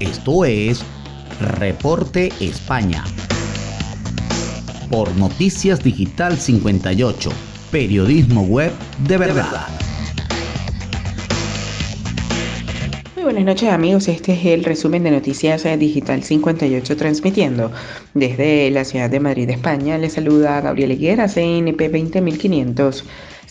Esto es Reporte España. Por Noticias Digital 58, periodismo web de verdad. Muy buenas noches amigos, este es el resumen de Noticias Digital 58 transmitiendo desde la ciudad de Madrid, España. Les saluda Gabriel Higuera, CNP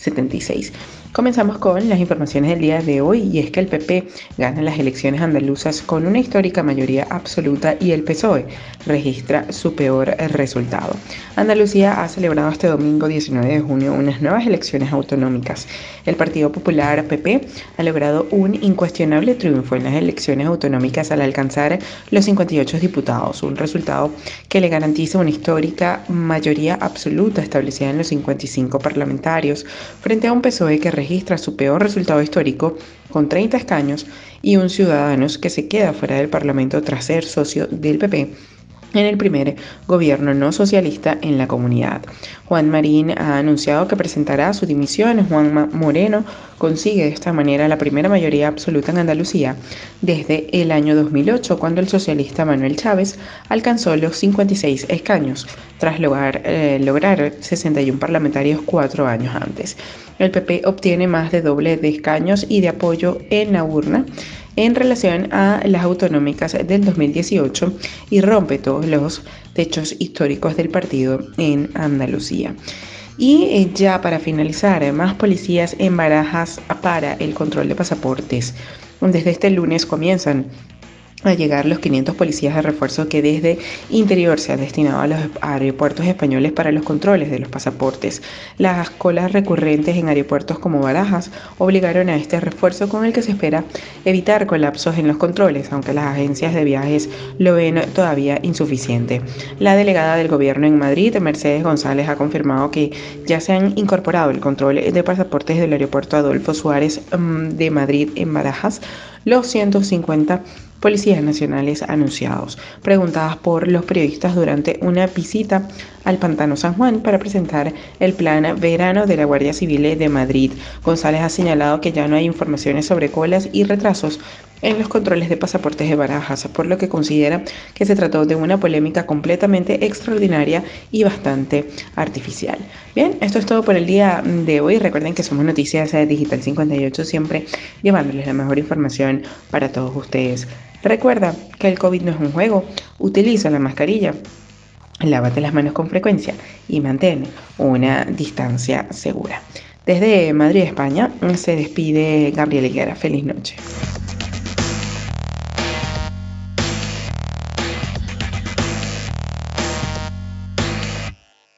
20576. Comenzamos con las informaciones del día de hoy y es que el PP gana las elecciones andaluzas con una histórica mayoría absoluta y el PSOE registra su peor resultado. Andalucía ha celebrado este domingo 19 de junio unas nuevas elecciones autonómicas. El Partido Popular PP ha logrado un incuestionable triunfo en las elecciones autonómicas al alcanzar los 58 diputados, un resultado que le garantiza una histórica mayoría absoluta establecida en los 55 parlamentarios frente a un PSOE que registra su peor resultado histórico con 30 escaños y un Ciudadanos que se queda fuera del Parlamento tras ser socio del PP en el primer gobierno no socialista en la comunidad. Juan Marín ha anunciado que presentará su dimisión. Juan Moreno consigue de esta manera la primera mayoría absoluta en Andalucía desde el año 2008, cuando el socialista Manuel Chávez alcanzó los 56 escaños, tras lograr, eh, lograr 61 parlamentarios cuatro años antes. El PP obtiene más de doble de escaños y de apoyo en la urna en relación a las autonómicas del 2018 y rompe todos los techos históricos del partido en Andalucía. Y eh, ya para finalizar, más policías en barajas para el control de pasaportes. Desde este lunes comienzan a llegar los 500 policías de refuerzo que desde interior se han destinado a los aeropuertos españoles para los controles de los pasaportes. Las colas recurrentes en aeropuertos como Barajas obligaron a este refuerzo con el que se espera evitar colapsos en los controles, aunque las agencias de viajes lo ven todavía insuficiente. La delegada del gobierno en Madrid, Mercedes González, ha confirmado que ya se han incorporado el control de pasaportes del aeropuerto Adolfo Suárez mm, de Madrid en Barajas los 150 policías nacionales anunciados, preguntadas por los periodistas durante una visita al Pantano San Juan para presentar el plan verano de la Guardia Civil de Madrid. González ha señalado que ya no hay informaciones sobre colas y retrasos en los controles de pasaportes de barajas, por lo que considera que se trató de una polémica completamente extraordinaria y bastante artificial. Bien, esto es todo por el día de hoy. Recuerden que somos Noticias Digital 58, siempre llevándoles la mejor información para todos ustedes. Recuerda que el COVID no es un juego, utiliza la mascarilla, lávate las manos con frecuencia y mantén una distancia segura. Desde Madrid, España, se despide Gabriel Higuera. Feliz noche.